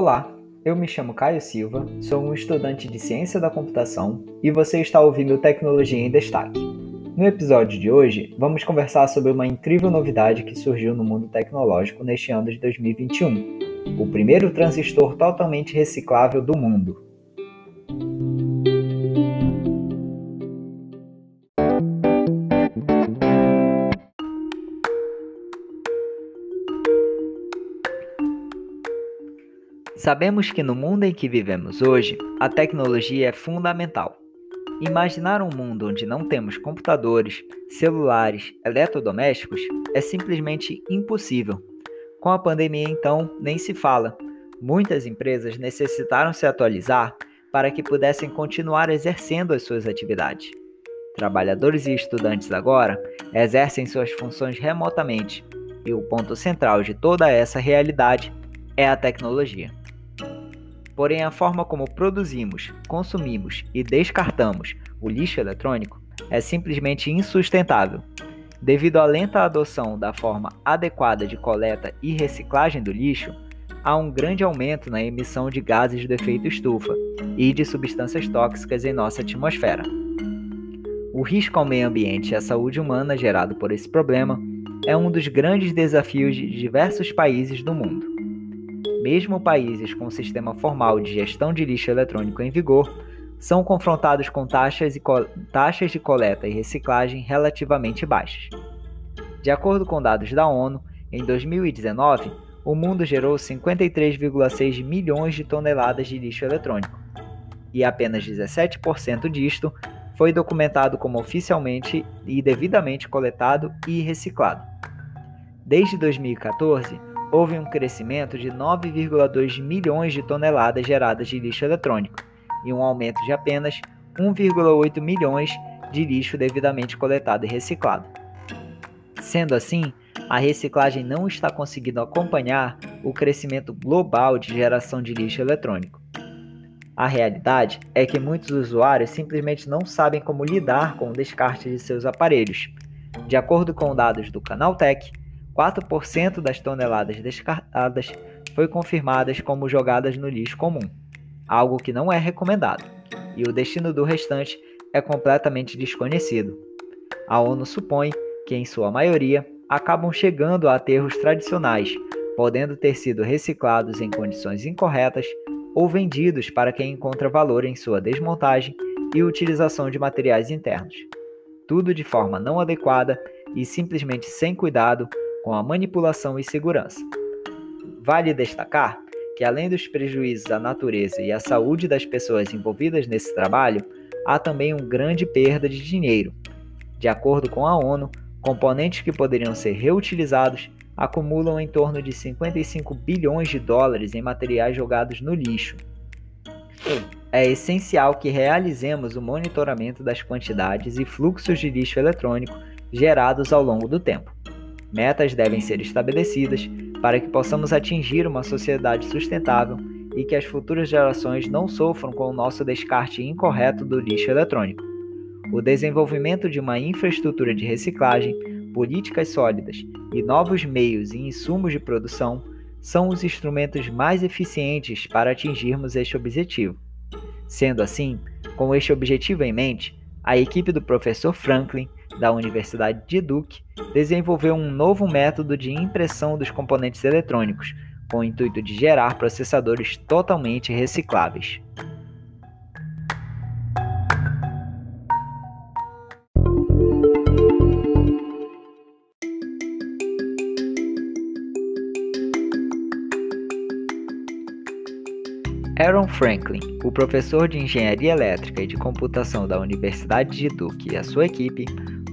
Olá, eu me chamo Caio Silva, sou um estudante de Ciência da Computação e você está ouvindo Tecnologia em Destaque. No episódio de hoje, vamos conversar sobre uma incrível novidade que surgiu no mundo tecnológico neste ano de 2021: o primeiro transistor totalmente reciclável do mundo. Sabemos que no mundo em que vivemos hoje, a tecnologia é fundamental. Imaginar um mundo onde não temos computadores, celulares, eletrodomésticos é simplesmente impossível. Com a pandemia, então, nem se fala. Muitas empresas necessitaram se atualizar para que pudessem continuar exercendo as suas atividades. Trabalhadores e estudantes agora exercem suas funções remotamente, e o ponto central de toda essa realidade é a tecnologia. Porém, a forma como produzimos, consumimos e descartamos o lixo eletrônico é simplesmente insustentável. Devido à lenta adoção da forma adequada de coleta e reciclagem do lixo, há um grande aumento na emissão de gases do efeito estufa e de substâncias tóxicas em nossa atmosfera. O risco ao meio ambiente e à saúde humana gerado por esse problema é um dos grandes desafios de diversos países do mundo. Mesmo países com sistema formal de gestão de lixo eletrônico em vigor são confrontados com taxas, e taxas de coleta e reciclagem relativamente baixas. De acordo com dados da ONU, em 2019, o mundo gerou 53,6 milhões de toneladas de lixo eletrônico, e apenas 17% disto foi documentado como oficialmente e devidamente coletado e reciclado. Desde 2014, houve um crescimento de 9,2 milhões de toneladas geradas de lixo eletrônico e um aumento de apenas 1,8 milhões de lixo devidamente coletado e reciclado. Sendo assim, a reciclagem não está conseguindo acompanhar o crescimento global de geração de lixo eletrônico. A realidade é que muitos usuários simplesmente não sabem como lidar com o descarte de seus aparelhos. De acordo com dados do Canaltech, 4% das toneladas descartadas foi confirmadas como jogadas no lixo comum, algo que não é recomendado, e o destino do restante é completamente desconhecido. A ONU supõe que, em sua maioria, acabam chegando a aterros tradicionais, podendo ter sido reciclados em condições incorretas ou vendidos para quem encontra valor em sua desmontagem e utilização de materiais internos. Tudo de forma não adequada e simplesmente sem cuidado com a manipulação e segurança. Vale destacar que, além dos prejuízos à natureza e à saúde das pessoas envolvidas nesse trabalho, há também uma grande perda de dinheiro. De acordo com a ONU, componentes que poderiam ser reutilizados acumulam em torno de 55 bilhões de dólares em materiais jogados no lixo. É essencial que realizemos o monitoramento das quantidades e fluxos de lixo eletrônico gerados ao longo do tempo. Metas devem ser estabelecidas para que possamos atingir uma sociedade sustentável e que as futuras gerações não sofram com o nosso descarte incorreto do lixo eletrônico. O desenvolvimento de uma infraestrutura de reciclagem, políticas sólidas e novos meios e insumos de produção são os instrumentos mais eficientes para atingirmos este objetivo. Sendo assim, com este objetivo em mente, a equipe do professor Franklin da Universidade de Duke, desenvolveu um novo método de impressão dos componentes eletrônicos, com o intuito de gerar processadores totalmente recicláveis. Aaron Franklin, o professor de engenharia elétrica e de computação da Universidade de Duke e a sua equipe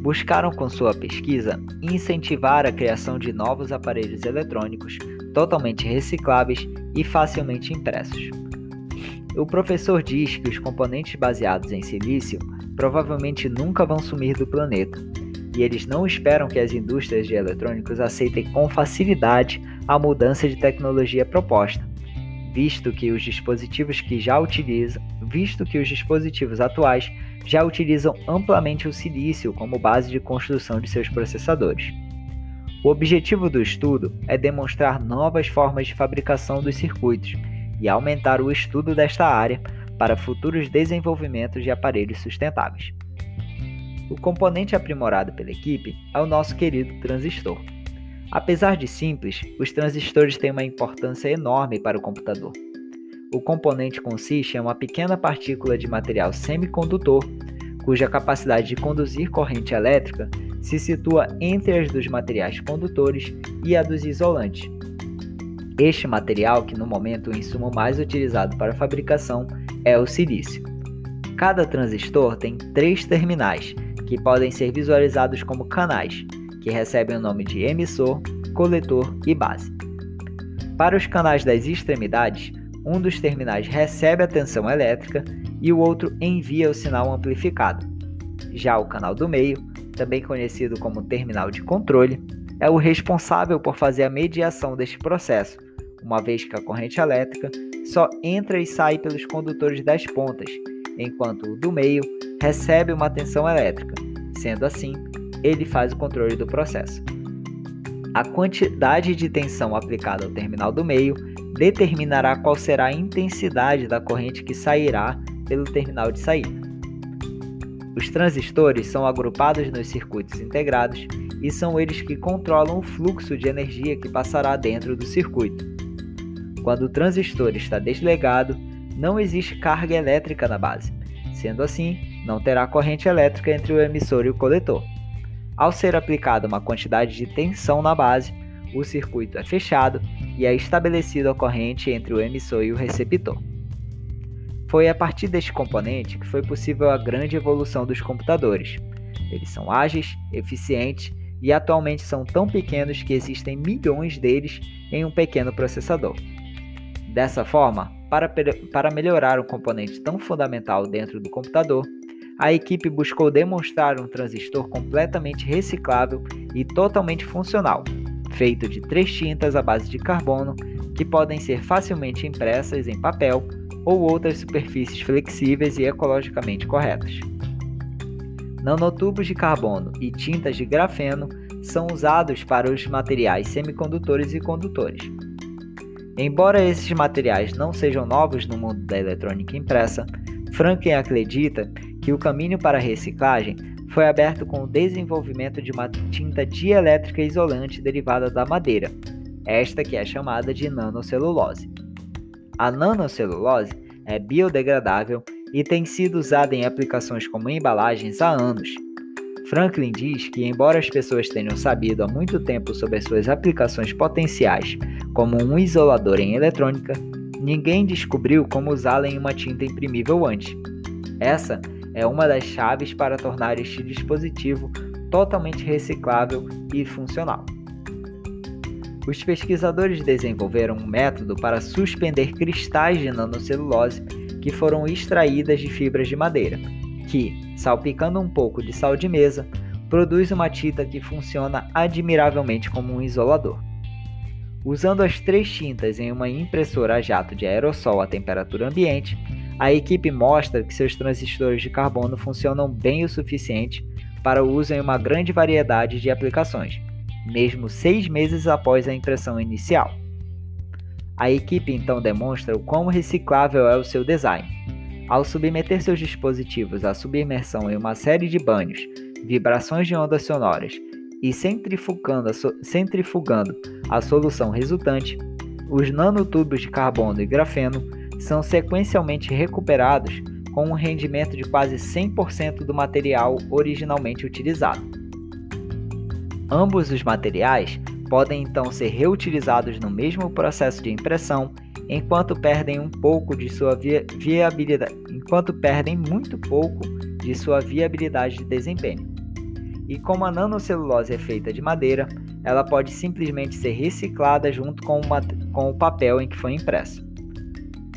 buscaram com sua pesquisa incentivar a criação de novos aparelhos eletrônicos totalmente recicláveis e facilmente impressos. O professor diz que os componentes baseados em silício provavelmente nunca vão sumir do planeta, e eles não esperam que as indústrias de eletrônicos aceitem com facilidade a mudança de tecnologia proposta, visto que os dispositivos que já utilizam, visto que os dispositivos atuais já utilizam amplamente o silício como base de construção de seus processadores. O objetivo do estudo é demonstrar novas formas de fabricação dos circuitos e aumentar o estudo desta área para futuros desenvolvimentos de aparelhos sustentáveis. O componente aprimorado pela equipe é o nosso querido transistor. Apesar de simples, os transistores têm uma importância enorme para o computador. O componente consiste em uma pequena partícula de material semicondutor, cuja capacidade de conduzir corrente elétrica se situa entre as dos materiais condutores e a dos isolantes. Este material, que no momento é o insumo mais utilizado para a fabricação, é o silício. Cada transistor tem três terminais, que podem ser visualizados como canais, que recebem o nome de emissor, coletor e base. Para os canais das extremidades, um dos terminais recebe a tensão elétrica e o outro envia o sinal amplificado. Já o canal do meio, também conhecido como terminal de controle, é o responsável por fazer a mediação deste processo, uma vez que a corrente elétrica só entra e sai pelos condutores das pontas, enquanto o do meio recebe uma tensão elétrica. Sendo assim, ele faz o controle do processo. A quantidade de tensão aplicada ao terminal do meio determinará qual será a intensidade da corrente que sairá pelo terminal de saída. Os transistores são agrupados nos circuitos integrados e são eles que controlam o fluxo de energia que passará dentro do circuito. Quando o transistor está desligado, não existe carga elétrica na base. Sendo assim, não terá corrente elétrica entre o emissor e o coletor. Ao ser aplicada uma quantidade de tensão na base, o circuito é fechado e é estabelecida a corrente entre o emissor e o receptor. Foi a partir deste componente que foi possível a grande evolução dos computadores. Eles são ágeis, eficientes e atualmente são tão pequenos que existem milhões deles em um pequeno processador. Dessa forma, para, para melhorar um componente tão fundamental dentro do computador, a equipe buscou demonstrar um transistor completamente reciclável e totalmente funcional, feito de três tintas à base de carbono que podem ser facilmente impressas em papel ou outras superfícies flexíveis e ecologicamente corretas. Nanotubos de carbono e tintas de grafeno são usados para os materiais semicondutores e condutores. Embora esses materiais não sejam novos no mundo da eletrônica impressa, Franklin acredita que o caminho para a reciclagem foi aberto com o desenvolvimento de uma tinta dielétrica isolante derivada da madeira, esta que é chamada de nanocelulose. A nanocelulose é biodegradável e tem sido usada em aplicações como embalagens há anos. Franklin diz que, embora as pessoas tenham sabido há muito tempo sobre as suas aplicações potenciais como um isolador em eletrônica, ninguém descobriu como usá-la em uma tinta imprimível antes. Essa é uma das chaves para tornar este dispositivo totalmente reciclável e funcional. Os pesquisadores desenvolveram um método para suspender cristais de nanocelulose que foram extraídas de fibras de madeira, que, salpicando um pouco de sal de mesa, produz uma tinta que funciona admiravelmente como um isolador. Usando as três tintas em uma impressora a jato de aerossol a temperatura ambiente, a equipe mostra que seus transistores de carbono funcionam bem o suficiente para o uso em uma grande variedade de aplicações, mesmo seis meses após a impressão inicial. A equipe então demonstra o quão reciclável é o seu design. Ao submeter seus dispositivos à submersão em uma série de banhos, vibrações de ondas sonoras e centrifugando a, so centrifugando a solução resultante, os nanotubos de carbono e grafeno são sequencialmente recuperados com um rendimento de quase 100% do material originalmente utilizado. Ambos os materiais podem então ser reutilizados no mesmo processo de impressão, enquanto perdem um pouco de sua vi viabilidade, enquanto perdem muito pouco de sua viabilidade de desempenho. E como a nanocelulose é feita de madeira, ela pode simplesmente ser reciclada junto com, uma, com o papel em que foi impresso.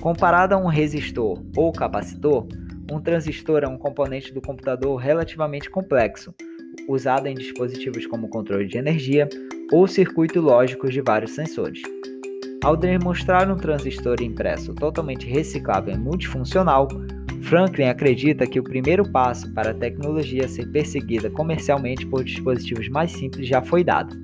Comparado a um resistor ou capacitor, um transistor é um componente do computador relativamente complexo, usado em dispositivos como controle de energia ou circuitos lógicos de vários sensores. Ao demonstrar um transistor impresso totalmente reciclável e multifuncional, Franklin acredita que o primeiro passo para a tecnologia ser perseguida comercialmente por dispositivos mais simples já foi dado.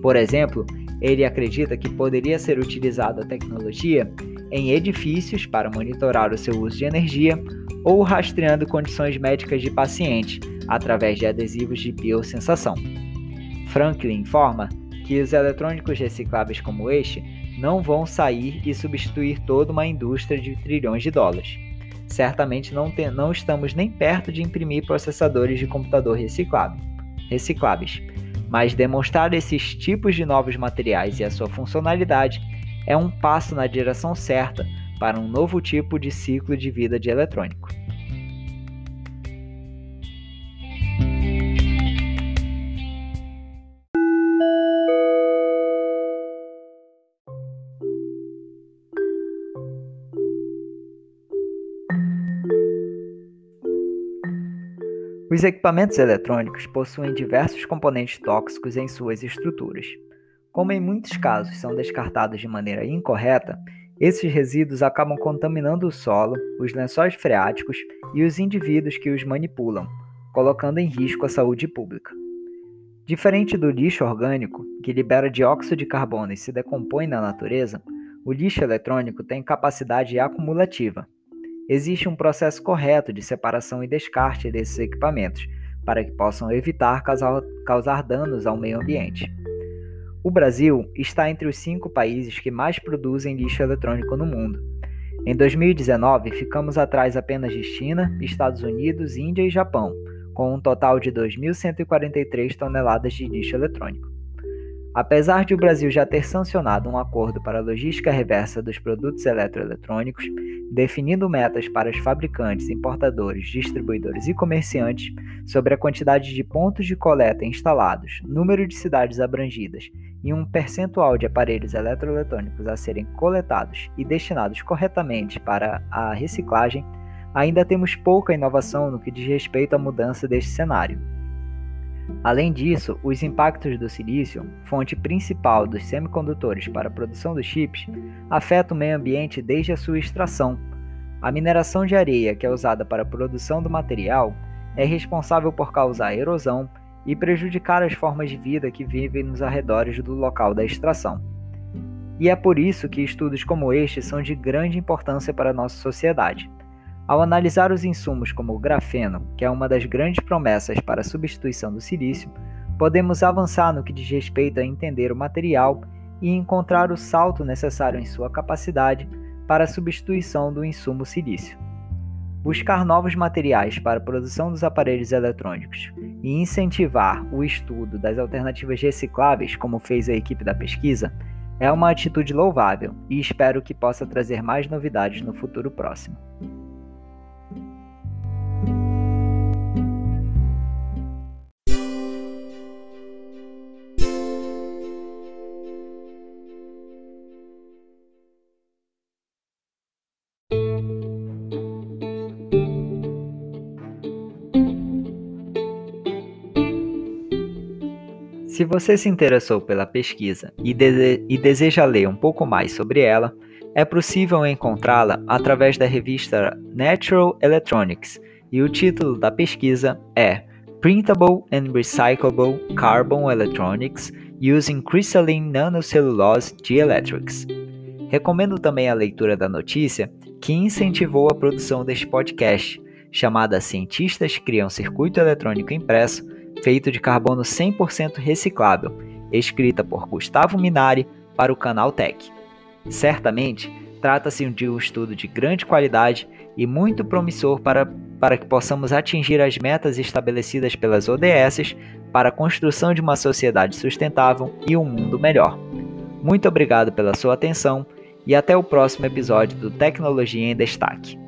Por exemplo, ele acredita que poderia ser utilizada a tecnologia em edifícios para monitorar o seu uso de energia ou rastreando condições médicas de paciente através de adesivos de biosensação. Franklin informa que os eletrônicos recicláveis como este não vão sair e substituir toda uma indústria de trilhões de dólares. Certamente não, te, não estamos nem perto de imprimir processadores de computador reciclável, recicláveis, mas demonstrar esses tipos de novos materiais e a sua funcionalidade é um passo na direção certa para um novo tipo de ciclo de vida de eletrônico. Os equipamentos eletrônicos possuem diversos componentes tóxicos em suas estruturas. Como em muitos casos são descartados de maneira incorreta, esses resíduos acabam contaminando o solo, os lençóis freáticos e os indivíduos que os manipulam, colocando em risco a saúde pública. Diferente do lixo orgânico, que libera dióxido de carbono e se decompõe na natureza, o lixo eletrônico tem capacidade acumulativa. Existe um processo correto de separação e descarte desses equipamentos, para que possam evitar causar, danos ao meio ambiente. O Brasil está entre os cinco países que mais produzem lixo eletrônico no mundo. Em 2019, ficamos atrás apenas de China, Estados Unidos, Índia e Japão, com um total de 2.143 toneladas de lixo eletrônico. Apesar de o Brasil já ter sancionado um acordo para a logística reversa dos produtos eletroeletrônicos, definindo metas para os fabricantes, importadores, distribuidores e comerciantes sobre a quantidade de pontos de coleta instalados, número de cidades abrangidas e um percentual de aparelhos eletroeletrônicos a serem coletados e destinados corretamente para a reciclagem, ainda temos pouca inovação no que diz respeito à mudança deste cenário. Além disso, os impactos do silício, fonte principal dos semicondutores para a produção dos chips, afetam o meio ambiente desde a sua extração. A mineração de areia, que é usada para a produção do material, é responsável por causar erosão e prejudicar as formas de vida que vivem nos arredores do local da extração. E é por isso que estudos como este são de grande importância para a nossa sociedade. Ao analisar os insumos como o grafeno, que é uma das grandes promessas para a substituição do silício, podemos avançar no que diz respeito a entender o material e encontrar o salto necessário em sua capacidade para a substituição do insumo silício. Buscar novos materiais para a produção dos aparelhos eletrônicos e incentivar o estudo das alternativas recicláveis, como fez a equipe da pesquisa, é uma atitude louvável e espero que possa trazer mais novidades no futuro próximo. Você se interessou pela pesquisa e, e deseja ler um pouco mais sobre ela, é possível encontrá-la através da revista Natural Electronics e o título da pesquisa é Printable and Recyclable Carbon Electronics Using Crystalline Nanocellulose Dielectrics. Recomendo também a leitura da notícia que incentivou a produção deste podcast, chamada Cientistas Criam Circuito Eletrônico Impresso feito de carbono 100% reciclável, escrita por Gustavo Minari para o canal Tech. Certamente, trata-se de um estudo de grande qualidade e muito promissor para, para que possamos atingir as metas estabelecidas pelas ODS para a construção de uma sociedade sustentável e um mundo melhor. Muito obrigado pela sua atenção e até o próximo episódio do Tecnologia em Destaque.